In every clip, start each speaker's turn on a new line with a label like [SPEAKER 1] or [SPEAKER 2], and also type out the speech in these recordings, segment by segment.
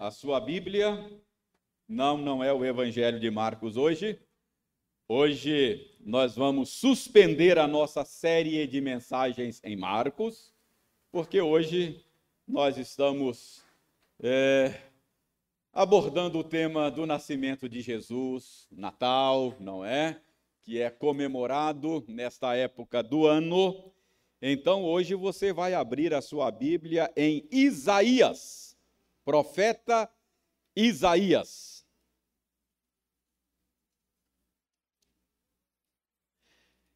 [SPEAKER 1] a sua Bíblia. Não, não é o Evangelho de Marcos hoje. Hoje nós vamos suspender a nossa série de mensagens em Marcos, porque hoje nós estamos é, abordando o tema do nascimento de Jesus, Natal, não é? Que é comemorado nesta época do ano. Então hoje você vai abrir a sua Bíblia em Isaías, profeta Isaías.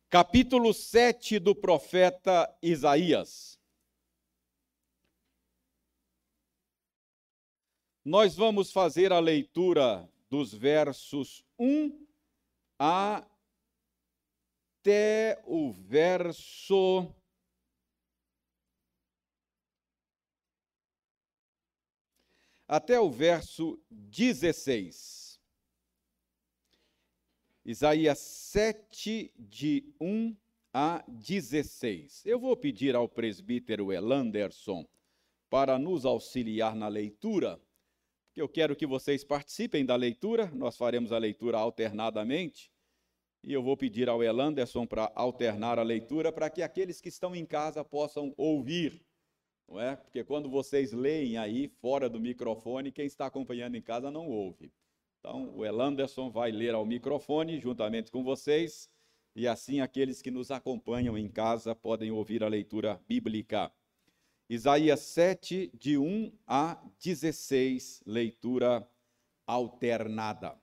[SPEAKER 1] Capítulo 7 do profeta Isaías. Nós vamos fazer a leitura dos versos 1 até o verso até o verso 16. Isaías 7, de 1 a 16. Eu vou pedir ao presbítero Elanderson para nos auxiliar na leitura, porque eu quero que vocês participem da leitura, nós faremos a leitura alternadamente, e eu vou pedir ao Elanderson para alternar a leitura para que aqueles que estão em casa possam ouvir não é? Porque quando vocês leem aí fora do microfone, quem está acompanhando em casa não ouve. Então, o Elanderson vai ler ao microfone juntamente com vocês, e assim aqueles que nos acompanham em casa podem ouvir a leitura bíblica. Isaías 7, de 1 a 16, leitura alternada.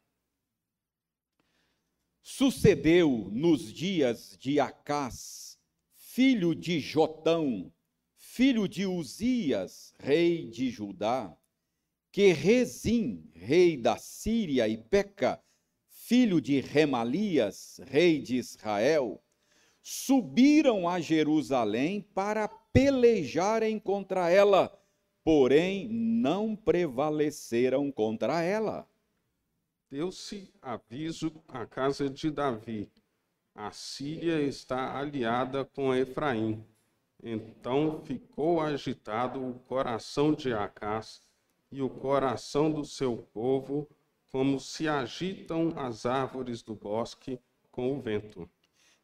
[SPEAKER 1] Sucedeu nos dias de Acás, filho de Jotão, filho de Uzias, rei de Judá, que Rezim, rei da Síria, e Peca, filho de Remalias, rei de Israel, subiram a Jerusalém para pelejarem contra ela, porém não prevaleceram contra ela.
[SPEAKER 2] Deu-se aviso à casa de Davi: a Síria está aliada com Efraim então ficou agitado o coração de Acás e o coração do seu povo, como se agitam as árvores do bosque com o vento.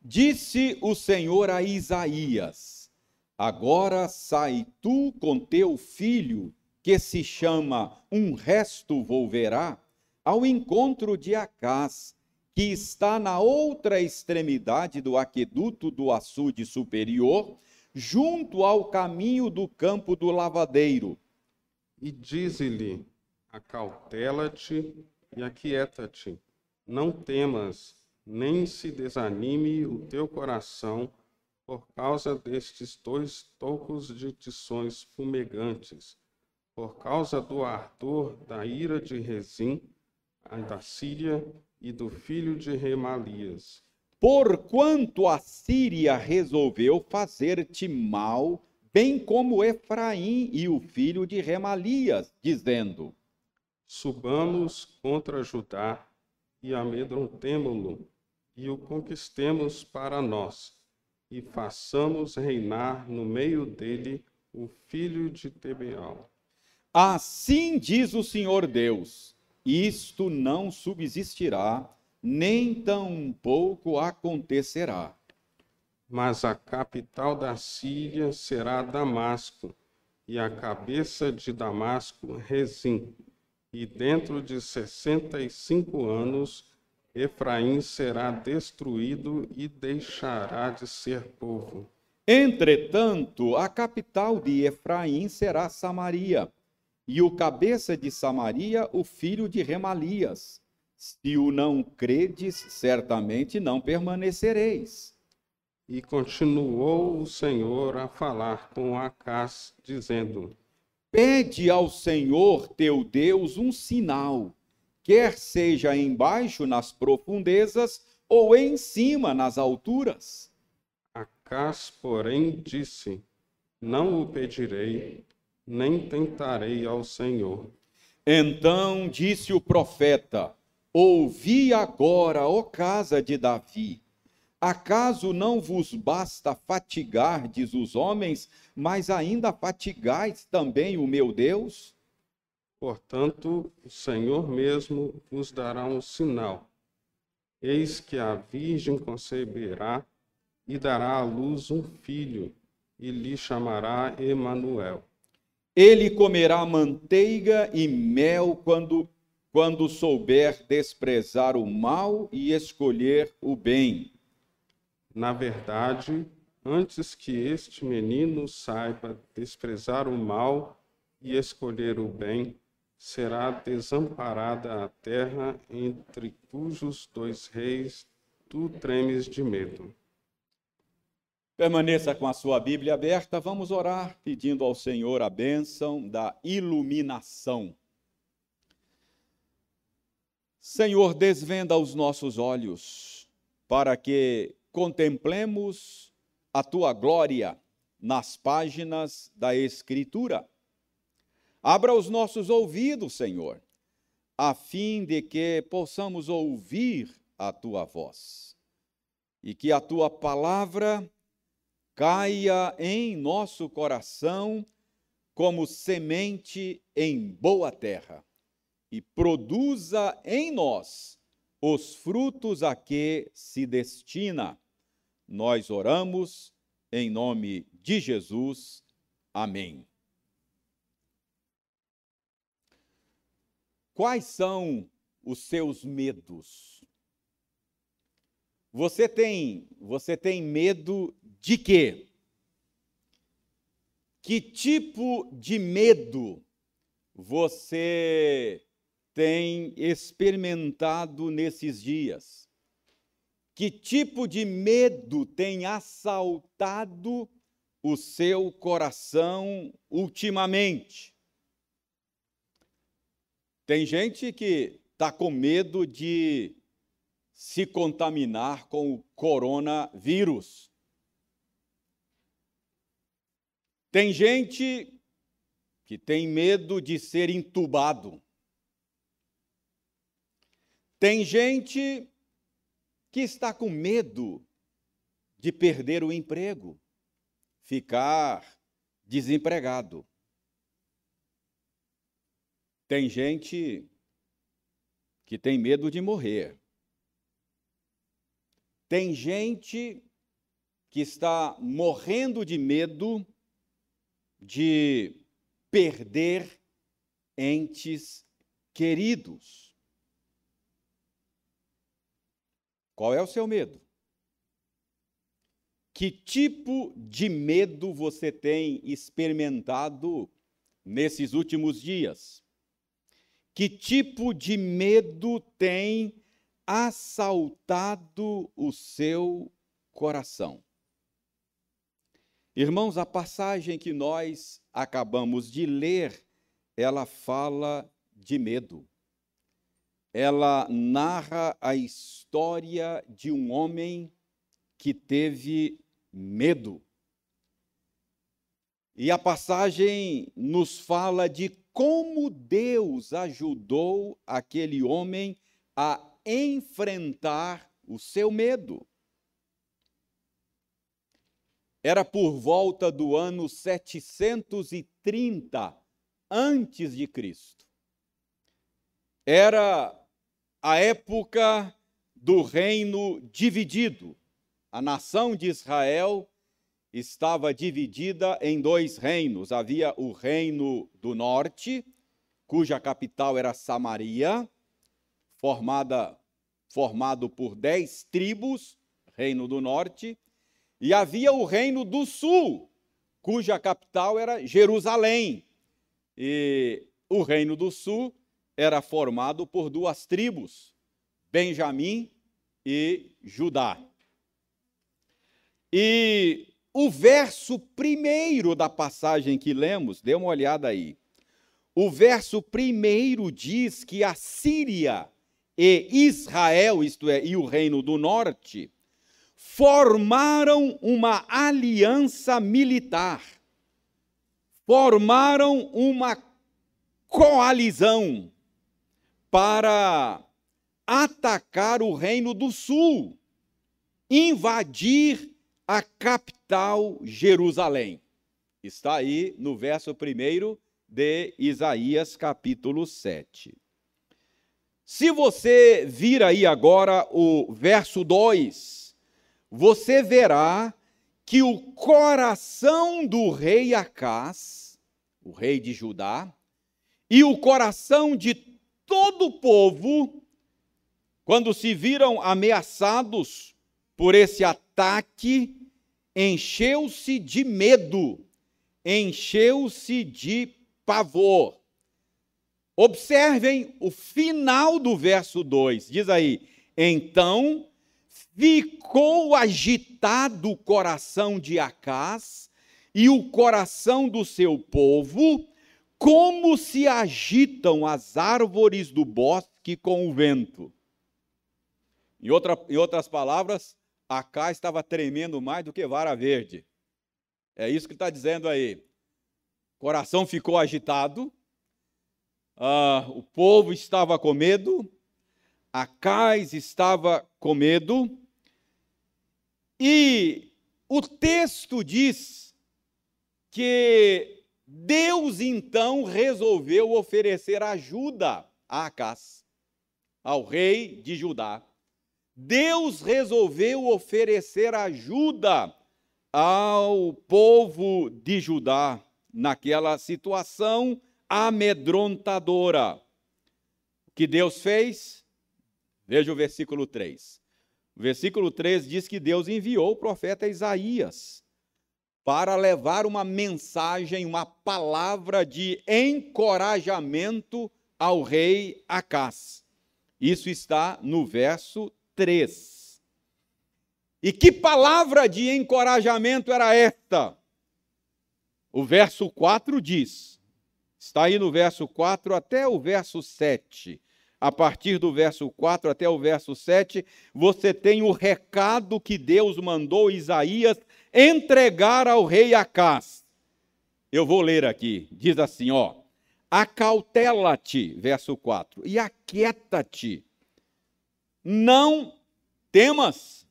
[SPEAKER 1] Disse o Senhor a Isaías: Agora sai tu com teu filho, que se chama Um Resto Volverá, ao encontro de Acás, que está na outra extremidade do aqueduto do açude superior, junto ao caminho do campo do lavadeiro.
[SPEAKER 2] E dize-lhe: Acautela-te e aquieta-te. Não temas, nem se desanime o teu coração por causa destes dois tocos de tições fumegantes, por causa do ardor da ira de Rezim, da Síria e do filho de Remalias
[SPEAKER 1] Porquanto a Síria resolveu fazer-te mal, bem como Efraim e o filho de Remalias, dizendo:
[SPEAKER 2] Subamos contra Judá e amedrontemo-lo, e o conquistemos para nós, e façamos reinar no meio dele o filho de Tebeal.
[SPEAKER 1] Assim diz o Senhor Deus: isto não subsistirá nem tampouco acontecerá.
[SPEAKER 2] Mas a capital da Síria será Damasco, e a cabeça de Damasco, Rezim. E dentro de sessenta e cinco anos, Efraim será destruído e deixará de ser povo.
[SPEAKER 1] Entretanto, a capital de Efraim será Samaria, e o cabeça de Samaria, o filho de Remalias se o não credes, certamente não permanecereis.
[SPEAKER 2] E continuou o Senhor a falar com Acás, dizendo:
[SPEAKER 1] Pede ao Senhor teu Deus um sinal, quer seja embaixo nas profundezas ou em cima nas alturas.
[SPEAKER 2] Acás, porém, disse: Não o pedirei, nem tentarei ao Senhor.
[SPEAKER 1] Então disse o profeta: Ouvi agora, ó casa de Davi. Acaso não vos basta fatigardes os homens, mas ainda fatigais também o meu Deus?
[SPEAKER 2] Portanto, o Senhor mesmo vos dará um sinal. Eis que a Virgem conceberá e dará à luz um filho, e lhe chamará Emanuel.
[SPEAKER 1] Ele comerá manteiga e mel quando, quando souber desprezar o mal e escolher o bem.
[SPEAKER 2] Na verdade, antes que este menino saiba desprezar o mal e escolher o bem, será desamparada a terra entre cujos dois reis tu tremes de medo.
[SPEAKER 1] Permaneça com a sua Bíblia aberta, vamos orar pedindo ao Senhor a bênção da iluminação. Senhor, desvenda os nossos olhos para que contemplemos a tua glória nas páginas da Escritura. Abra os nossos ouvidos, Senhor, a fim de que possamos ouvir a tua voz e que a tua palavra caia em nosso coração como semente em boa terra e produza em nós os frutos a que se destina. Nós oramos em nome de Jesus. Amém. Quais são os seus medos? Você tem, você tem medo de quê? Que tipo de medo você tem experimentado nesses dias? Que tipo de medo tem assaltado o seu coração ultimamente? Tem gente que está com medo de se contaminar com o coronavírus. Tem gente que tem medo de ser entubado. Tem gente que está com medo de perder o emprego, ficar desempregado. Tem gente que tem medo de morrer. Tem gente que está morrendo de medo de perder entes queridos. Qual é o seu medo? Que tipo de medo você tem experimentado nesses últimos dias? Que tipo de medo tem assaltado o seu coração? Irmãos, a passagem que nós acabamos de ler, ela fala de medo. Ela narra a história de um homem que teve medo. E a passagem nos fala de como Deus ajudou aquele homem a enfrentar o seu medo. Era por volta do ano 730 antes de Cristo. Era a época do reino dividido. A nação de Israel estava dividida em dois reinos. Havia o reino do norte, cuja capital era Samaria, formada formado por dez tribos, reino do norte, e havia o reino do sul, cuja capital era Jerusalém. E o reino do sul era formado por duas tribos, Benjamim e Judá. E o verso primeiro da passagem que lemos, dê uma olhada aí. O verso primeiro diz que a Síria e Israel, isto é, e o reino do norte, formaram uma aliança militar, formaram uma coalizão para atacar o Reino do Sul, invadir a capital Jerusalém. Está aí no verso primeiro de Isaías, capítulo 7. Se você vir aí agora o verso 2, você verá que o coração do rei Acás, o rei de Judá, e o coração de todo o povo, quando se viram ameaçados por esse ataque, encheu-se de medo, encheu-se de pavor. Observem o final do verso 2, diz aí: Então ficou agitado o coração de Acás e o coração do seu povo, como se agitam as árvores do bosque com o vento. Em, outra, em outras palavras, Acás estava tremendo mais do que vara verde. É isso que está dizendo aí. O coração ficou agitado, ah, o povo estava com medo, Acais estava com medo, e o texto diz que Deus então resolveu oferecer ajuda a Acás, ao rei de Judá. Deus resolveu oferecer ajuda ao povo de Judá naquela situação amedrontadora. O que Deus fez? Veja o versículo 3. O versículo 3 diz que Deus enviou o profeta Isaías para levar uma mensagem, uma palavra de encorajamento ao rei Acás. Isso está no verso 3. E que palavra de encorajamento era esta? O verso 4 diz: Está aí no verso 4 até o verso 7. A partir do verso 4 até o verso 7, você tem o recado que Deus mandou Isaías entregar ao rei Acás. Eu vou ler aqui. Diz assim, ó: Acautela-te, verso 4, e aquieta-te. Não temas,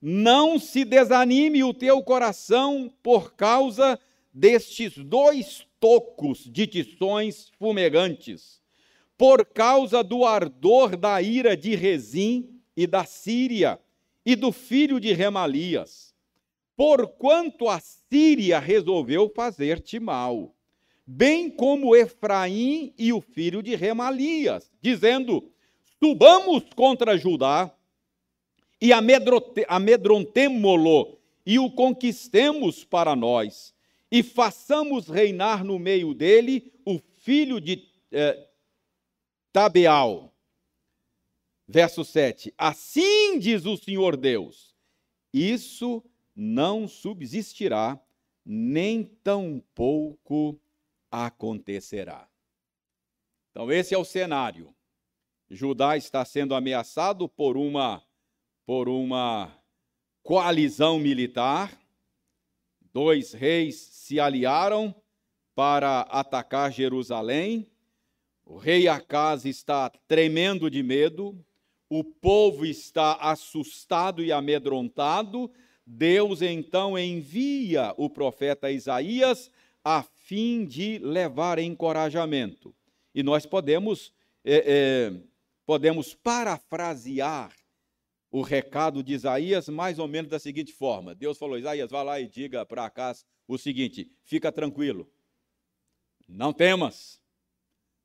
[SPEAKER 1] não se desanime o teu coração por causa destes dois tocos de tições fumegantes, por causa do ardor da ira de Rezim e da Síria e do filho de Remalias, porquanto a Síria resolveu fazer-te mal, bem como Efraim e o filho de Remalias, dizendo: Subamos contra Judá e amedrontemo-lo e o conquistemos para nós e façamos reinar no meio dele o filho de eh, Tabeal. Verso 7: Assim diz o Senhor Deus: Isso não subsistirá, nem tampouco acontecerá. Então, esse é o cenário. Judá está sendo ameaçado por uma, por uma coalizão militar dois reis se aliaram para atacar Jerusalém. O rei Acas está tremendo de medo, o povo está assustado e amedrontado. Deus então envia o profeta Isaías a fim de levar encorajamento. E nós podemos, é, é, podemos parafrasear o recado de Isaías mais ou menos da seguinte forma: Deus falou, Isaías, vá lá e diga para Acas o seguinte: fica tranquilo, não temas,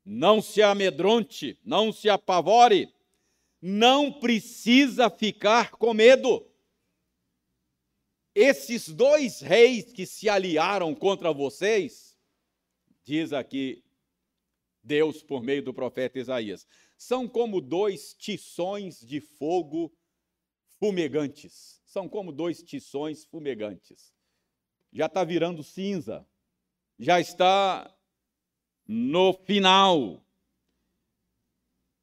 [SPEAKER 1] não se amedronte, não se apavore, não precisa ficar com medo. Esses dois reis que se aliaram contra vocês, diz aqui Deus por meio do profeta Isaías, são como dois tições de fogo fumegantes. São como dois tições fumegantes. Já está virando cinza, já está no final.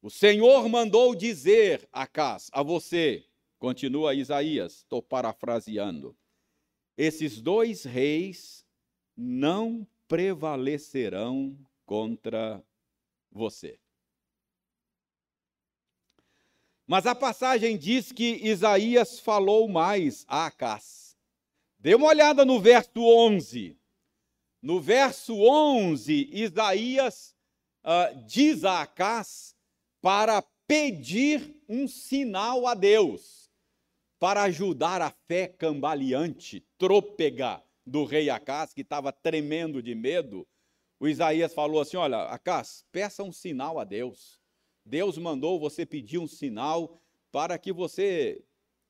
[SPEAKER 1] O Senhor mandou dizer a Cas, a você, continua Isaías, estou parafraseando, esses dois reis não prevalecerão contra você. Mas a passagem diz que Isaías falou mais a Acás. Dê uma olhada no verso 11. No verso 11, Isaías uh, diz a Acás para pedir um sinal a Deus, para ajudar a fé cambaleante, trôpega do rei Acás, que estava tremendo de medo. O Isaías falou assim: Olha, Acás, peça um sinal a Deus. Deus mandou você pedir um sinal para que você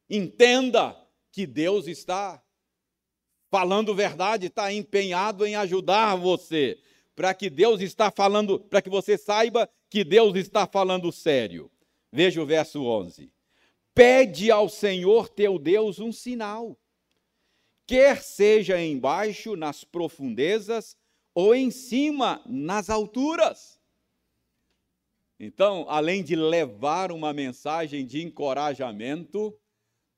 [SPEAKER 1] entenda que Deus está falando verdade, está empenhado em ajudar você, para que Deus está falando, para que você saiba que Deus está falando sério. Veja o verso 11. Pede ao Senhor teu Deus um sinal, quer seja embaixo nas profundezas ou em cima nas alturas. Então, além de levar uma mensagem de encorajamento,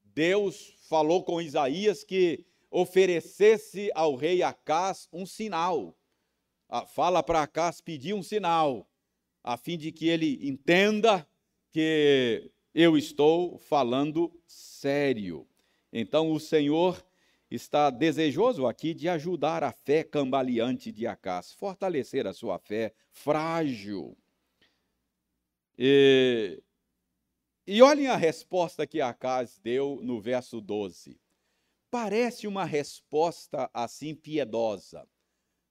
[SPEAKER 1] Deus falou com Isaías que oferecesse ao rei Acás um sinal. Ah, fala para Acás pedir um sinal, a fim de que ele entenda que eu estou falando sério. Então o Senhor está desejoso aqui de ajudar a fé cambaleante de Acás, fortalecer a sua fé frágil. E, e olhem a resposta que Acás deu no verso 12 parece uma resposta assim piedosa,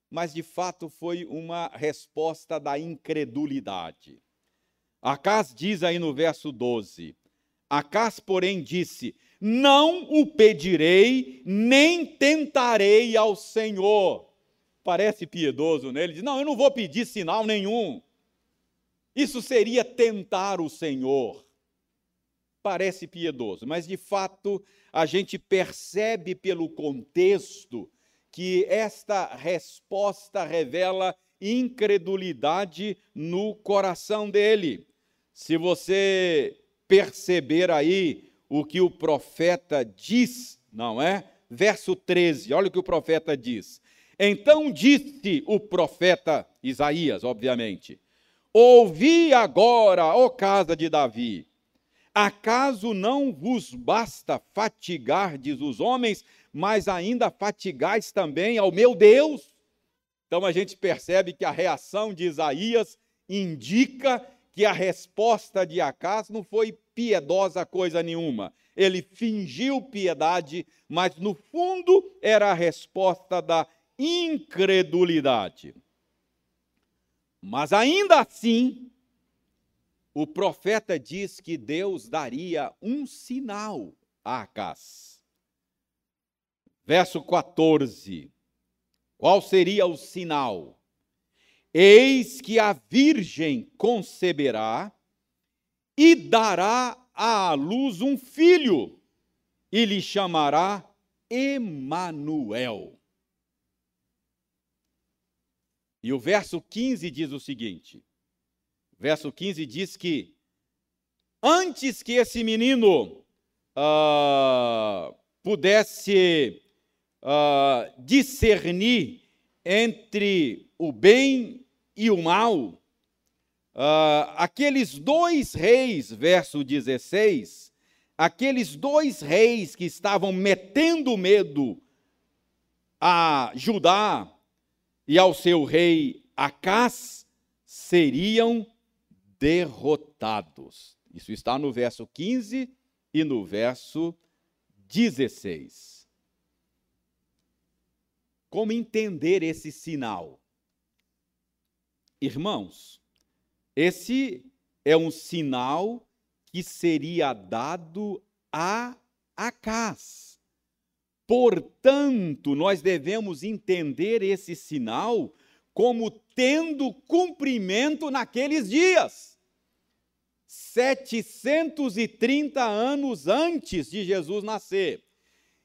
[SPEAKER 1] mas de fato foi uma resposta da incredulidade. Acas diz aí no verso 12: Acas, porém, disse: Não o pedirei, nem tentarei ao Senhor. Parece piedoso, né? Ele diz: Não, eu não vou pedir sinal nenhum. Isso seria tentar o Senhor parece piedoso, mas de fato a gente percebe pelo contexto que esta resposta revela incredulidade no coração dele. Se você perceber aí o que o profeta diz, não é? Verso 13, olha o que o profeta diz. Então disse o profeta Isaías, obviamente: Ouvi agora, ó casa de Davi, Acaso não vos basta fatigardes os homens, mas ainda fatigais também ao meu Deus? Então a gente percebe que a reação de Isaías indica que a resposta de Acas não foi piedosa coisa nenhuma. Ele fingiu piedade, mas no fundo era a resposta da incredulidade. Mas ainda assim, o profeta diz que Deus daria um sinal a Acás. Verso 14. Qual seria o sinal? Eis que a virgem conceberá e dará à luz um filho, e lhe chamará Emanuel. E o verso 15 diz o seguinte: verso 15 diz que antes que esse menino uh, pudesse uh, discernir entre o bem e o mal, uh, aqueles dois reis, verso 16, aqueles dois reis que estavam metendo medo a Judá e ao seu rei Acás, seriam derrotados. Isso está no verso 15 e no verso 16. Como entender esse sinal? Irmãos, esse é um sinal que seria dado a Acás. Portanto, nós devemos entender esse sinal como tendo cumprimento naqueles dias. 730 anos antes de Jesus nascer.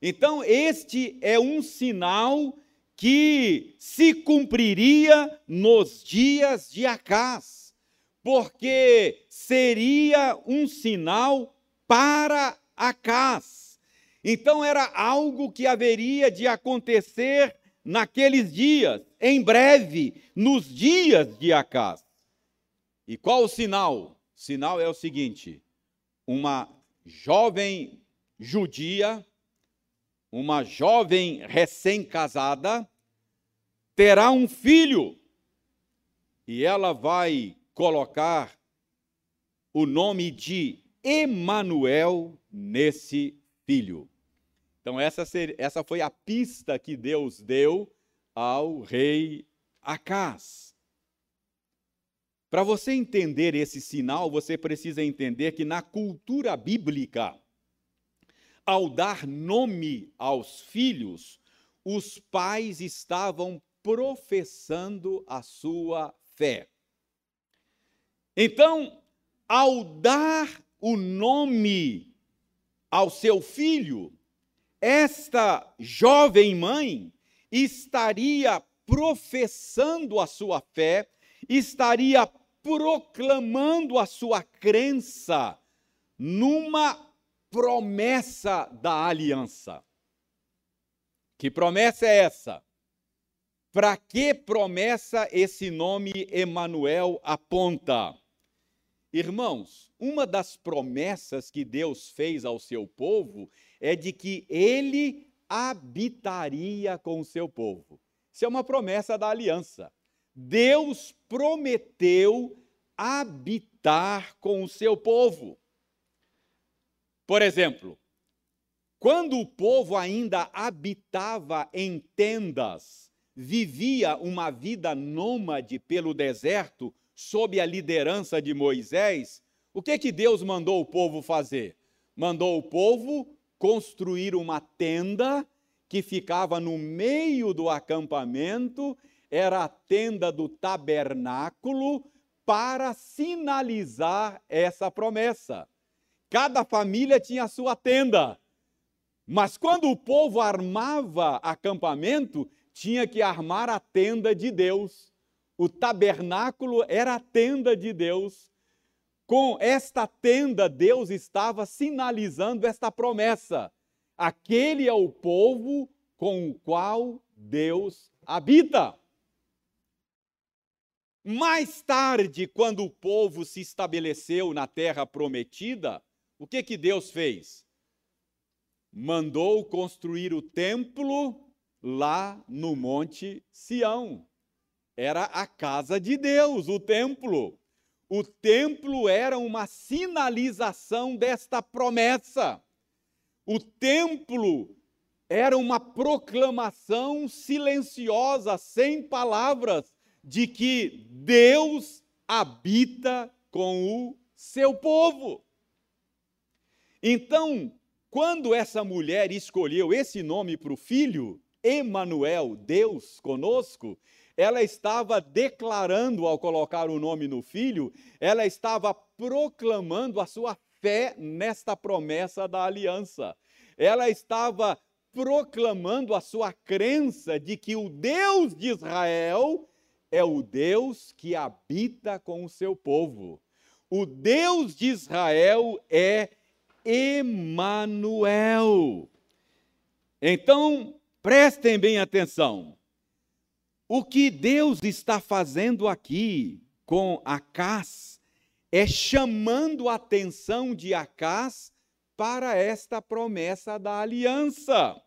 [SPEAKER 1] Então, este é um sinal que se cumpriria nos dias de Acás, porque seria um sinal para Acás. Então, era algo que haveria de acontecer naqueles dias, em breve, nos dias de Acás. E qual o sinal? O sinal é o seguinte: uma jovem judia, uma jovem recém-casada, terá um filho e ela vai colocar o nome de Emanuel nesse filho. Então essa, essa foi a pista que Deus deu ao rei Acás. Para você entender esse sinal, você precisa entender que na cultura bíblica, ao dar nome aos filhos, os pais estavam professando a sua fé. Então, ao dar o nome ao seu filho, esta jovem mãe estaria professando a sua fé, estaria proclamando a sua crença numa promessa da aliança. Que promessa é essa? Para que promessa esse nome Emanuel aponta? Irmãos, uma das promessas que Deus fez ao seu povo é de que ele habitaria com o seu povo. Isso é uma promessa da aliança. Deus prometeu habitar com o seu povo. Por exemplo, quando o povo ainda habitava em tendas, vivia uma vida nômade pelo deserto, sob a liderança de Moisés, o que que Deus mandou o povo fazer? Mandou o povo construir uma tenda que ficava no meio do acampamento, era a tenda do tabernáculo para sinalizar essa promessa. Cada família tinha a sua tenda. Mas quando o povo armava acampamento, tinha que armar a tenda de Deus. O tabernáculo era a tenda de Deus. Com esta tenda, Deus estava sinalizando esta promessa. Aquele é o povo com o qual Deus habita. Mais tarde, quando o povo se estabeleceu na terra prometida, o que que Deus fez? Mandou construir o templo lá no Monte Sião. Era a casa de Deus, o templo. O templo era uma sinalização desta promessa. O templo era uma proclamação silenciosa, sem palavras, de que Deus habita com o seu povo. Então, quando essa mulher escolheu esse nome para o filho, Emanuel, Deus conosco, ela estava declarando ao colocar o nome no filho, ela estava proclamando a sua fé nesta promessa da aliança. Ela estava proclamando a sua crença de que o Deus de Israel é o Deus que habita com o seu povo. O Deus de Israel é Emanuel. Então, Prestem bem atenção. O que Deus está fazendo aqui com Acás é chamando a atenção de Acás para esta promessa da aliança.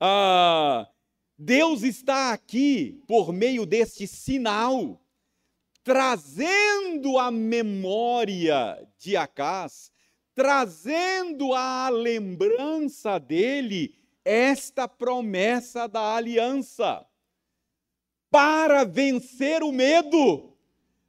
[SPEAKER 1] Ah, Deus está aqui por meio deste sinal, trazendo a memória de Acás, trazendo a lembrança dele esta promessa da aliança. Para vencer o medo,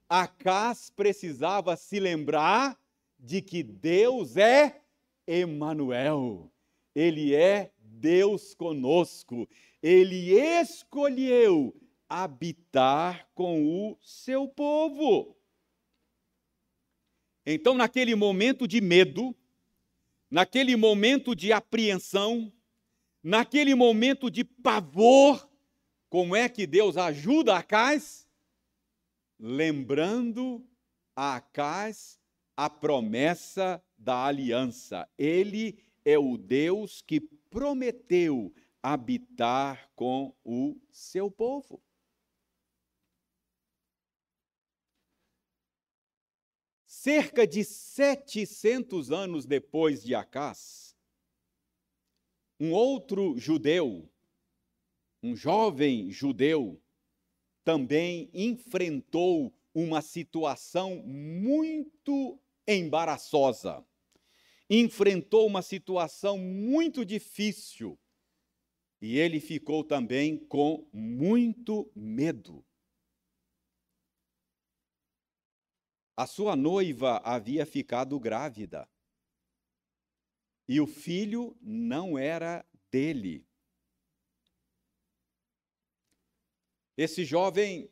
[SPEAKER 1] Acás precisava se lembrar de que Deus é Emanuel. Ele é Deus conosco. Ele escolheu habitar com o seu povo. Então, naquele momento de medo, naquele momento de apreensão, naquele momento de pavor, como é que Deus ajuda Acais? Lembrando a Acais a promessa da aliança. Ele é o Deus que prometeu habitar com o seu povo. Cerca de 700 anos depois de Acás, um outro judeu, um jovem judeu, também enfrentou uma situação muito embaraçosa. Enfrentou uma situação muito difícil. E ele ficou também com muito medo. A sua noiva havia ficado grávida. E o filho não era dele. Esse jovem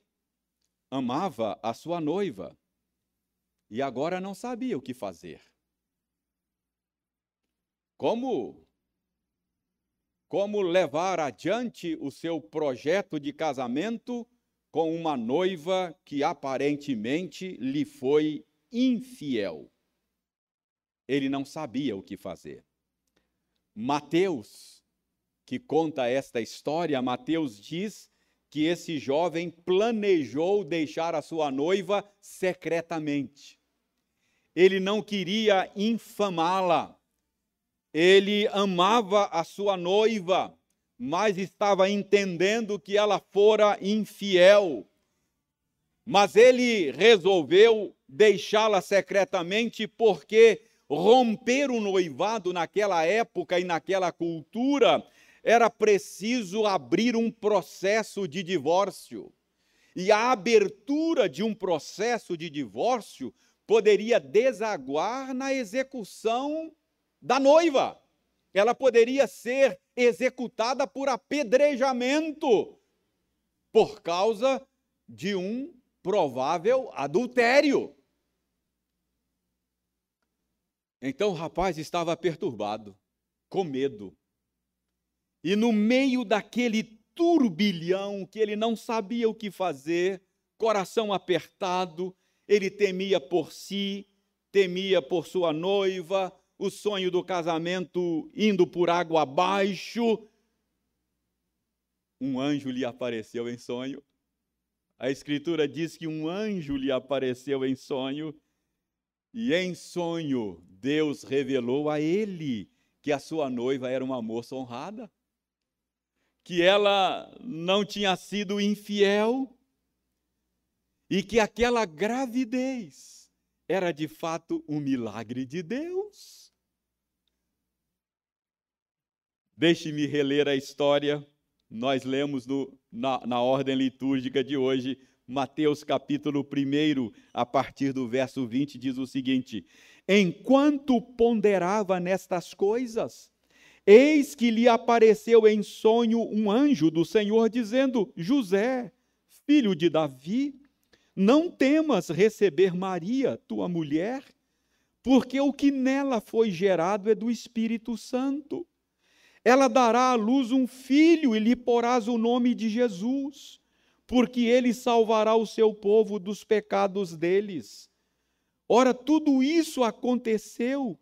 [SPEAKER 1] amava a sua noiva e agora não sabia o que fazer. Como como levar adiante o seu projeto de casamento com uma noiva que aparentemente lhe foi infiel. Ele não sabia o que fazer. Mateus, que conta esta história, Mateus diz que esse jovem planejou deixar a sua noiva secretamente. Ele não queria infamá-la. Ele amava a sua noiva, mas estava entendendo que ela fora infiel. Mas ele resolveu deixá-la secretamente porque romper o noivado naquela época e naquela cultura era preciso abrir um processo de divórcio. E a abertura de um processo de divórcio poderia desaguar na execução da noiva. Ela poderia ser executada por apedrejamento por causa de um provável adultério. Então o rapaz estava perturbado, com medo. E no meio daquele turbilhão que ele não sabia o que fazer, coração apertado, ele temia por si, temia por sua noiva, o sonho do casamento indo por água abaixo. Um anjo lhe apareceu em sonho. A Escritura diz que um anjo lhe apareceu em sonho, e em sonho Deus revelou a ele que a sua noiva era uma moça honrada que ela não tinha sido infiel e que aquela gravidez era de fato um milagre de Deus. Deixe-me reler a história. Nós lemos no, na, na ordem litúrgica de hoje, Mateus capítulo 1, a partir do verso 20, diz o seguinte: Enquanto ponderava nestas coisas, Eis que lhe apareceu em sonho um anjo do Senhor, dizendo: José, filho de Davi, não temas receber Maria, tua mulher, porque o que nela foi gerado é do Espírito Santo. Ela dará à luz um filho e lhe porás o nome de Jesus, porque ele salvará o seu povo dos pecados deles. Ora, tudo isso aconteceu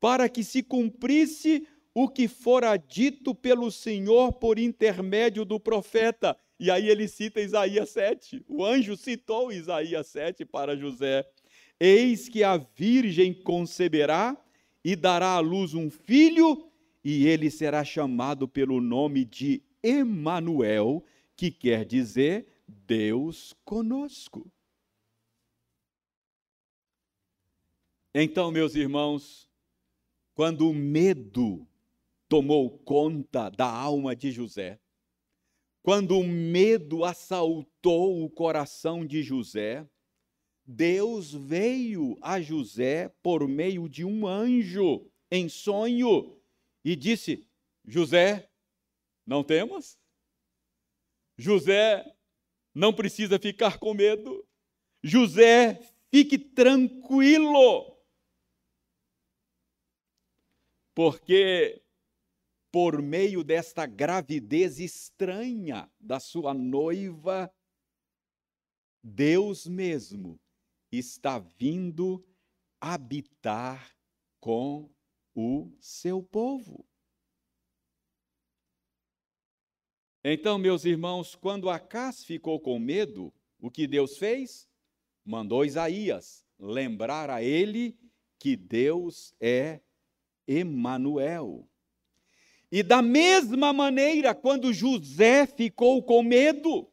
[SPEAKER 1] para que se cumprisse o que fora dito pelo Senhor por intermédio do profeta. E aí ele cita Isaías 7. O anjo citou Isaías 7 para José. Eis que a virgem conceberá e dará à luz um filho, e ele será chamado pelo nome de Emanuel, que quer dizer Deus conosco. Então, meus irmãos, quando o medo tomou conta da alma de José, quando o medo assaltou o coração de José, Deus veio a José por meio de um anjo em sonho e disse: José, não temas? José, não precisa ficar com medo. José, fique tranquilo. Porque por meio desta gravidez estranha da sua noiva, Deus mesmo está vindo habitar com o seu povo. Então, meus irmãos, quando Acás ficou com medo, o que Deus fez? Mandou Isaías lembrar a ele que Deus é Emanuel. E da mesma maneira, quando José ficou com medo,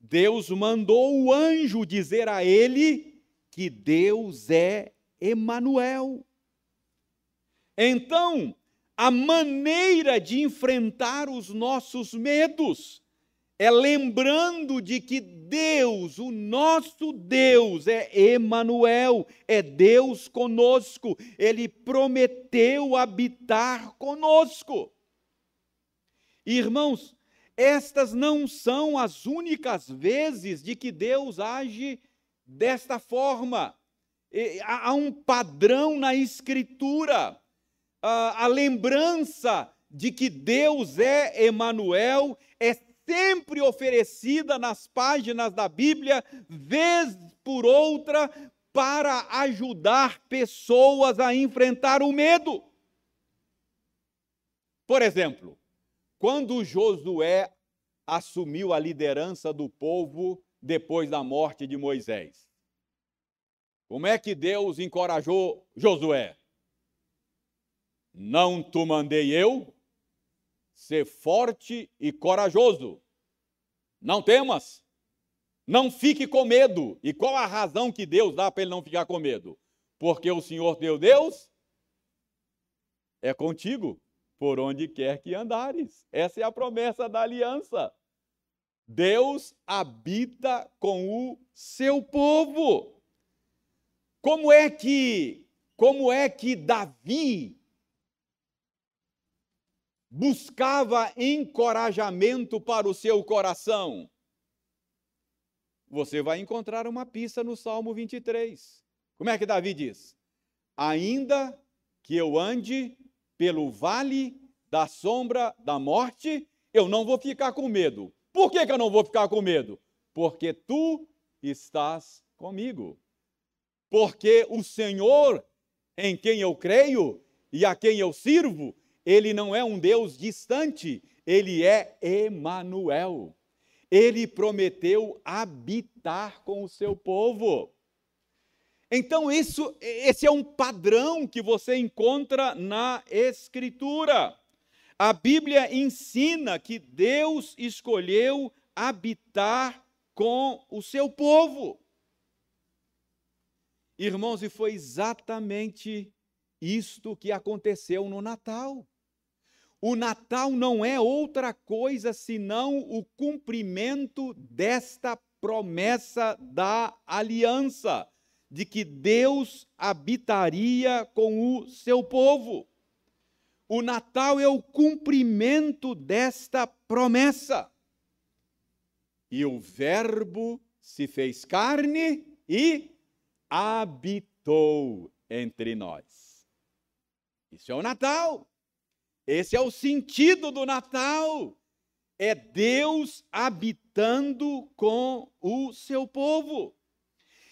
[SPEAKER 1] Deus mandou o anjo dizer a ele que Deus é Emanuel. Então, a maneira de enfrentar os nossos medos é lembrando de que Deus, o nosso Deus, é Emanuel, é Deus conosco. Ele prometeu habitar conosco. Irmãos, estas não são as únicas vezes de que Deus age desta forma. Há um padrão na Escritura. A lembrança de que Deus é Emanuel é sempre oferecida nas páginas da Bíblia, vez por outra, para ajudar pessoas a enfrentar o medo. Por exemplo, quando Josué assumiu a liderança do povo depois da morte de Moisés. Como é que Deus encorajou Josué? Não tu mandei eu? Ser forte e corajoso. Não temas. Não fique com medo. E qual a razão que Deus dá para ele não ficar com medo? Porque o Senhor teu Deus é contigo por onde quer que andares. Essa é a promessa da aliança. Deus habita com o seu povo. Como é que como é que Davi buscava encorajamento para o seu coração? Você vai encontrar uma pista no Salmo 23. Como é que Davi diz? Ainda que eu ande pelo vale da sombra da morte, eu não vou ficar com medo. Por que, que eu não vou ficar com medo? Porque tu estás comigo. Porque o Senhor em quem eu creio e a quem eu sirvo, ele não é um Deus distante, ele é Emanuel. Ele prometeu habitar com o seu povo. Então, isso, esse é um padrão que você encontra na Escritura. A Bíblia ensina que Deus escolheu habitar com o seu povo. Irmãos, e foi exatamente isto que aconteceu no Natal. O Natal não é outra coisa senão o cumprimento desta promessa da aliança de que Deus habitaria com o seu povo. O Natal é o cumprimento desta promessa. E o Verbo se fez carne e habitou entre nós. Isso é o Natal. Esse é o sentido do Natal. É Deus habitando com o seu povo.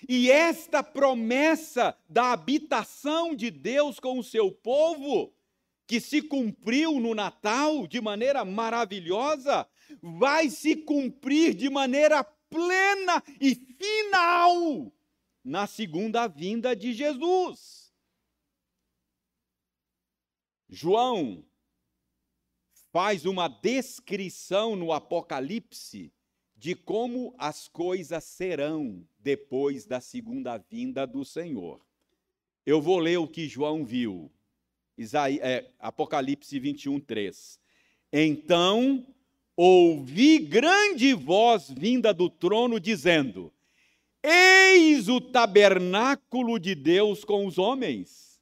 [SPEAKER 1] E esta promessa da habitação de Deus com o seu povo, que se cumpriu no Natal de maneira maravilhosa, vai se cumprir de maneira plena e final na segunda vinda de Jesus. João faz uma descrição no Apocalipse de como as coisas serão depois da segunda vinda do Senhor. Eu vou ler o que João viu. Isaí, é, Apocalipse 21, 3. Então ouvi grande voz vinda do trono dizendo: Eis o tabernáculo de Deus com os homens.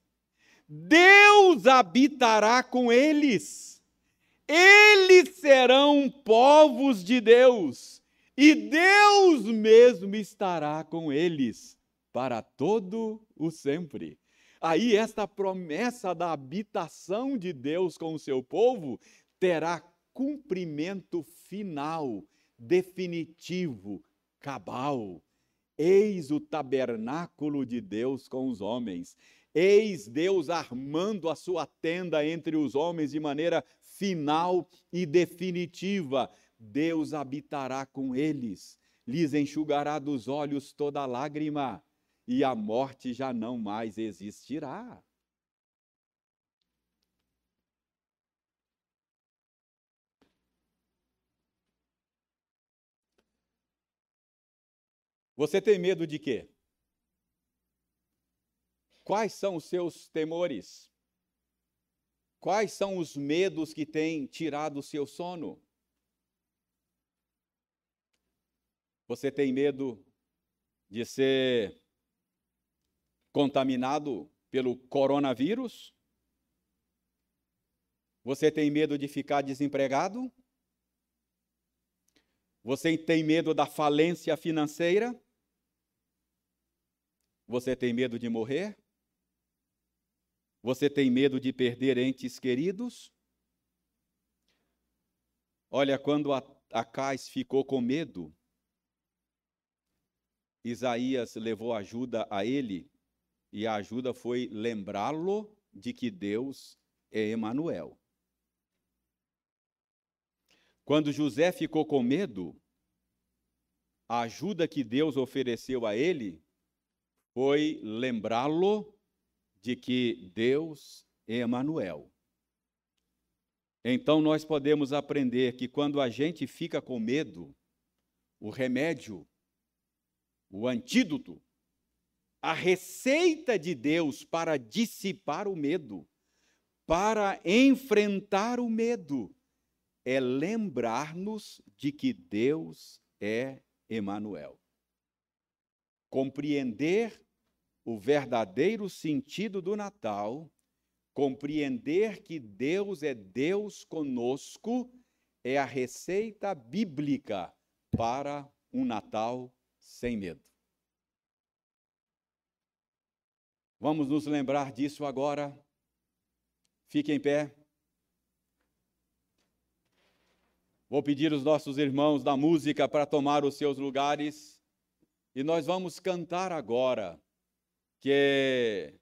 [SPEAKER 1] Deus habitará com eles. Eles serão povos de Deus e Deus mesmo estará com eles para todo o sempre. Aí, esta promessa da habitação de Deus com o seu povo terá cumprimento final, definitivo, cabal. Eis o tabernáculo de Deus com os homens. Eis Deus armando a sua tenda entre os homens de maneira final e definitiva. Deus habitará com eles, lhes enxugará dos olhos toda lágrima, e a morte já não mais existirá. Você tem medo de quê? Quais são os seus temores? Quais são os medos que têm tirado o seu sono? Você tem medo de ser contaminado pelo coronavírus? Você tem medo de ficar desempregado? Você tem medo da falência financeira? Você tem medo de morrer? Você tem medo de perder entes queridos? Olha, quando Acais ficou com medo, Isaías levou ajuda a ele, e a ajuda foi lembrá-lo de que Deus é Emanuel. Quando José ficou com medo, a ajuda que Deus ofereceu a ele foi lembrá-lo de que Deus é Emanuel. Então nós podemos aprender que quando a gente fica com medo, o remédio, o antídoto, a receita de Deus para dissipar o medo, para enfrentar o medo, é lembrar-nos de que Deus é Emanuel. Compreender o verdadeiro sentido do Natal, compreender que Deus é Deus conosco, é a receita bíblica para um Natal sem medo. Vamos nos lembrar disso agora. Fique em pé. Vou pedir os nossos irmãos da música para tomar os seus lugares e nós vamos cantar agora que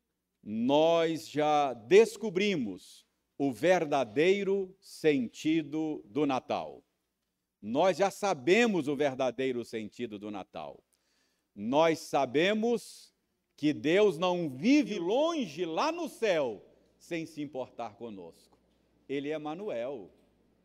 [SPEAKER 1] nós já descobrimos o verdadeiro sentido do Natal. Nós já sabemos o verdadeiro sentido do Natal. Nós sabemos que Deus não vive longe lá no céu sem se importar conosco. Ele é Manuel.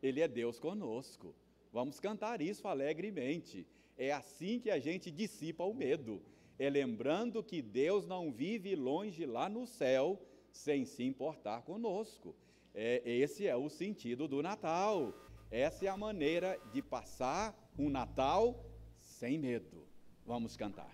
[SPEAKER 1] Ele é Deus conosco. Vamos cantar isso alegremente. É assim que a gente dissipa o medo. É lembrando que Deus não vive longe lá no céu sem se importar conosco. É, esse é o sentido do Natal. Essa é a maneira de passar um Natal sem medo. Vamos cantar.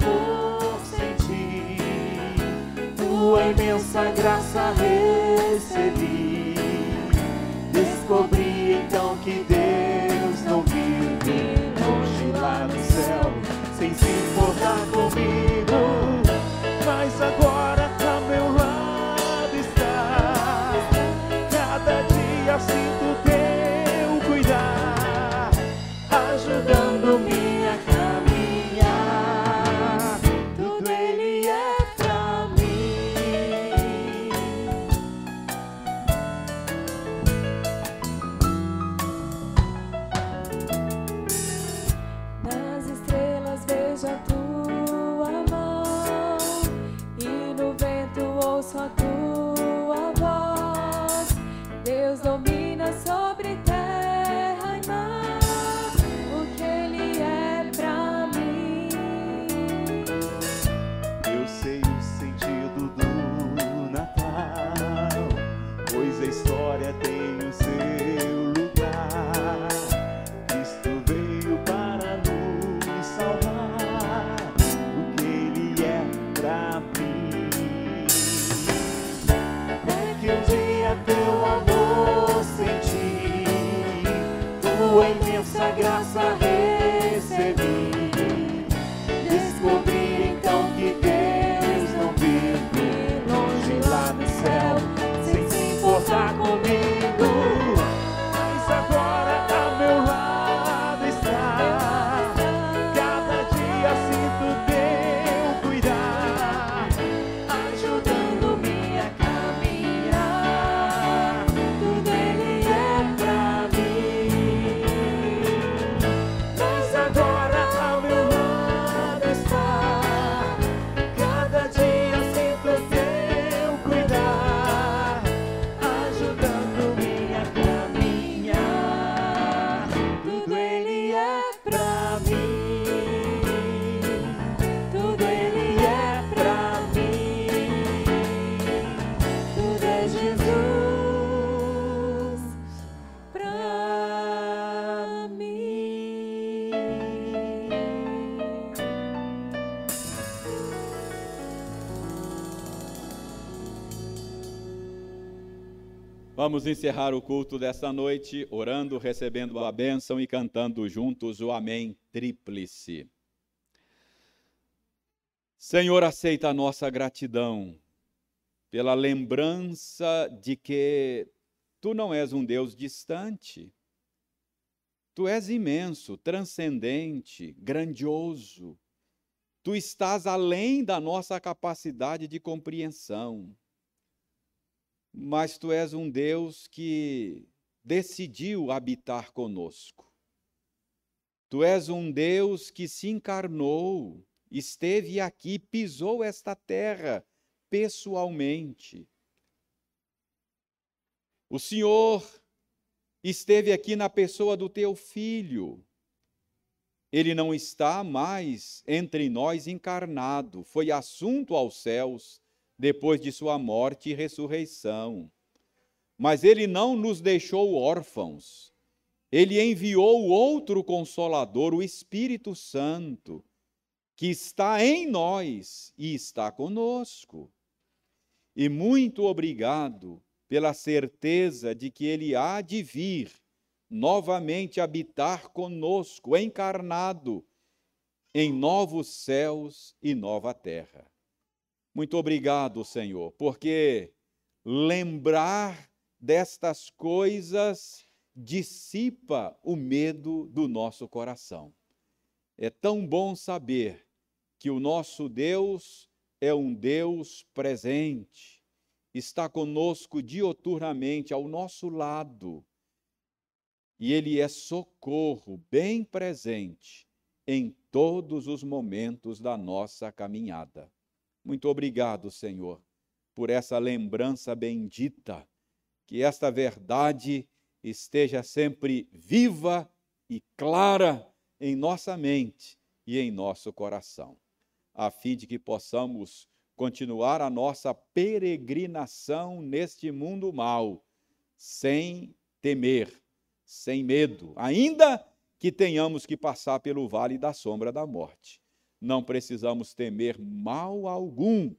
[SPEAKER 3] tua imensa graça recebi. Descobri então que Deus não vive longe lá no céu, sem se importar comigo. Toda história tem o seu lugar. Cristo veio para nos salvar. O que Ele é pra mim. É que um dia teu amor senti, tua imensa graça.
[SPEAKER 1] Vamos encerrar o culto desta noite orando, recebendo a bênção e cantando juntos o Amém Tríplice. Senhor, aceita a nossa gratidão pela lembrança de que tu não és um Deus distante. Tu és imenso, transcendente, grandioso. Tu estás além da nossa capacidade de compreensão. Mas tu és um Deus que decidiu habitar conosco. Tu és um Deus que se encarnou esteve aqui, pisou esta terra pessoalmente. O Senhor esteve aqui na pessoa do teu filho. Ele não está mais entre nós encarnado, foi assunto aos céus depois de sua morte e ressurreição. Mas ele não nos deixou órfãos. Ele enviou outro consolador, o Espírito Santo, que está em nós e está conosco. E muito obrigado pela certeza de que Ele há de vir novamente habitar conosco, encarnado, em novos céus e nova terra. Muito obrigado, Senhor, porque lembrar destas coisas dissipa o medo do nosso coração. É tão bom saber que o nosso Deus é um Deus presente, está conosco dioturnamente ao nosso lado. E Ele é socorro bem presente em todos os momentos da nossa caminhada. Muito obrigado, Senhor, por essa lembrança bendita, que esta verdade esteja sempre viva e clara em nossa mente e em nosso coração a fim de que possamos continuar a nossa peregrinação neste mundo mal, sem temer, sem medo, ainda que tenhamos que passar pelo vale da sombra da morte. Não precisamos temer mal algum,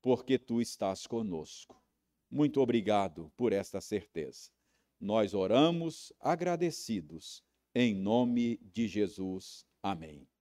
[SPEAKER 1] porque tu estás conosco. Muito obrigado por esta certeza. Nós oramos agradecidos, em nome de Jesus. Amém.